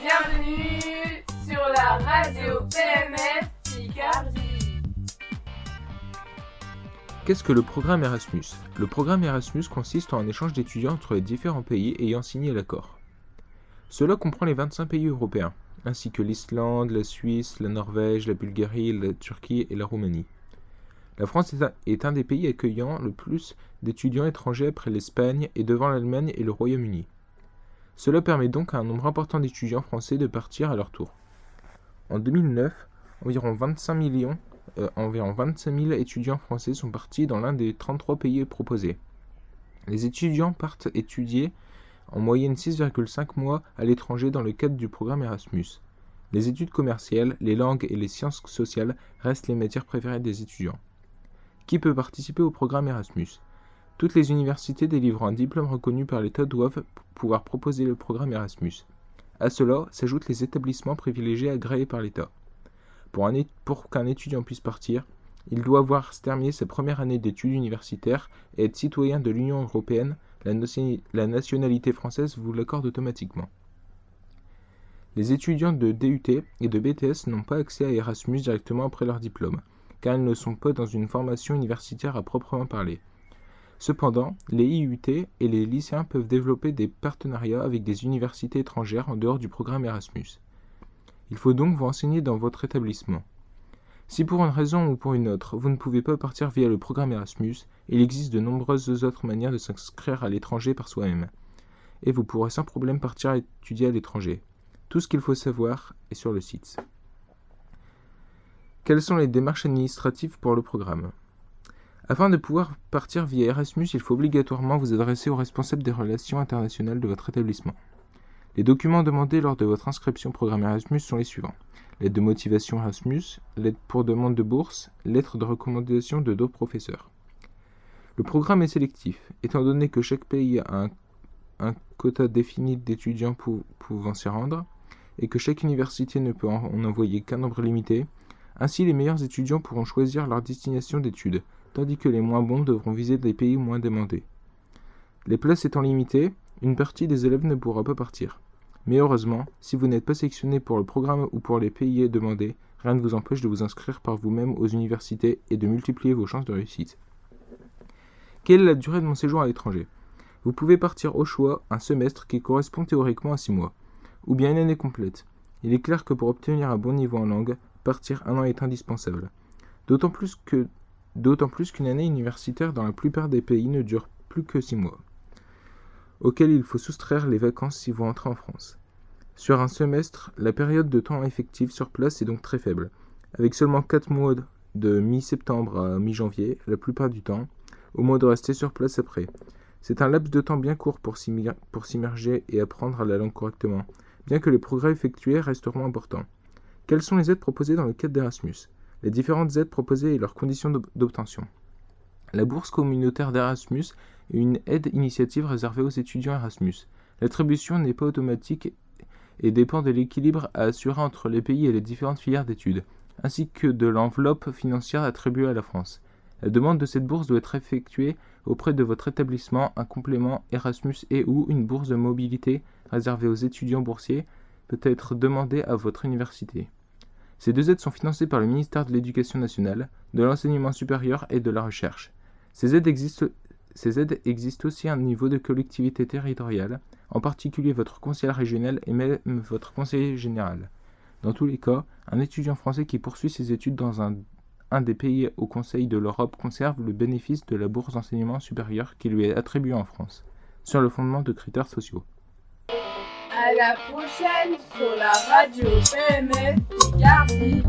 Bienvenue sur la radio PMF Picardie. Qu'est-ce que le programme Erasmus? Le programme Erasmus consiste en un échange d'étudiants entre les différents pays ayant signé l'accord. Cela comprend les 25 pays européens, ainsi que l'Islande, la Suisse, la Norvège, la Bulgarie, la Turquie et la Roumanie. La France est un des pays accueillant le plus d'étudiants étrangers après l'Espagne et devant l'Allemagne et le Royaume-Uni. Cela permet donc à un nombre important d'étudiants français de partir à leur tour. En 2009, environ 25 millions, euh, environ 25 000 étudiants français sont partis dans l'un des 33 pays proposés. Les étudiants partent étudier en moyenne 6,5 mois à l'étranger dans le cadre du programme Erasmus. Les études commerciales, les langues et les sciences sociales restent les matières préférées des étudiants. Qui peut participer au programme Erasmus? Toutes les universités délivrant un diplôme reconnu par l'État doivent pouvoir proposer le programme Erasmus. À cela s'ajoutent les établissements privilégiés agréés par l'État. Pour, qu'un étudiant puisse partir, il doit avoir terminé sa première année d'études universitaires et être citoyen de l'Union européenne. La, nationalité française vous l'accorde automatiquement. Les étudiants de DUT et de BTS n'ont pas accès à Erasmus directement après leur diplôme car elles ne sont pas dans une formation universitaire à proprement parler. Cependant, les IUT et les lycéens peuvent développer des partenariats avec des universités étrangères en dehors du programme Erasmus. Il faut donc vous renseigner dans votre établissement. Si pour une raison ou pour une autre, vous ne pouvez pas partir via le programme Erasmus, il existe de nombreuses autres manières de s'inscrire à l'étranger par soi-même. Et vous pourrez sans problème partir étudier à l'étranger. Tout ce qu'il faut savoir est sur le site. Quelles sont les démarches administratives pour le programme? Afin de pouvoir partir via Erasmus, il faut obligatoirement vous adresser au responsable des relations internationales de votre établissement. Les documents demandés lors de votre inscription au programme Erasmus sont les suivants. Lettre de motivation Erasmus, lettre pour demande de bourse, lettre de recommandation de deux professeurs. Le programme est sélectif, étant donné que chaque pays a un, quota défini d'étudiants pouvant s'y rendre, et que chaque université ne peut en envoyer qu'un nombre limité, ainsi, les meilleurs étudiants pourront choisir leur destination d'études, tandis que les moins bons devront viser des pays moins demandés. Les places étant limitées, une partie des élèves ne pourra pas partir. Mais heureusement, si vous n'êtes pas sélectionné pour le programme ou pour les pays demandés, rien ne vous empêche de vous inscrire par vous-même aux universités et de multiplier vos chances de réussite. Quelle est la durée de mon séjour à l'étranger? Vous pouvez partir au choix un semestre qui correspond théoriquement à 6 mois, ou bien une année complète. Il est clair que pour obtenir un bon niveau en langue, partir un an est indispensable. D'autant plus que d'autant plus qu'une année universitaire dans la plupart des pays ne dure plus que six mois, auxquels il faut soustraire les vacances si vous rentrez en France. Sur un semestre, la période de temps effective sur place est donc très faible, avec seulement quatre mois de mi-septembre à mi-janvier, la plupart du temps, au moins de rester sur place après. C'est un laps de temps bien court pour s'immerger et apprendre la langue correctement, bien que les progrès effectués resteront importants. Quelles sont les aides proposées dans le cadre d'Erasmus? Les différentes aides proposées et leurs conditions d'obtention. La bourse communautaire d'Erasmus est une aide initiative réservée aux étudiants Erasmus. L'attribution n'est pas automatique et dépend de l'équilibre à assurer entre les pays et les différentes filières d'études, ainsi que de l'enveloppe financière attribuée à la France. La demande de cette bourse doit être effectuée auprès de votre établissement. Un complément Erasmus et ou une bourse de mobilité réservée aux étudiants boursiers peut être demandée à votre université. Ces deux aides sont financées par le ministère de l'Éducation nationale, de l'enseignement supérieur et de la recherche. Ces aides, existent, aussi à un niveau de collectivité territoriale, en particulier votre conseiller régional et même votre conseiller général. Dans tous les cas, un étudiant français qui poursuit ses études dans un, un des pays au Conseil de l'Europe conserve le bénéfice de la bourse d'enseignement supérieur qui lui est attribuée en France, sur le fondement de critères sociaux. À la prochaine sur la radio PMF Picardie.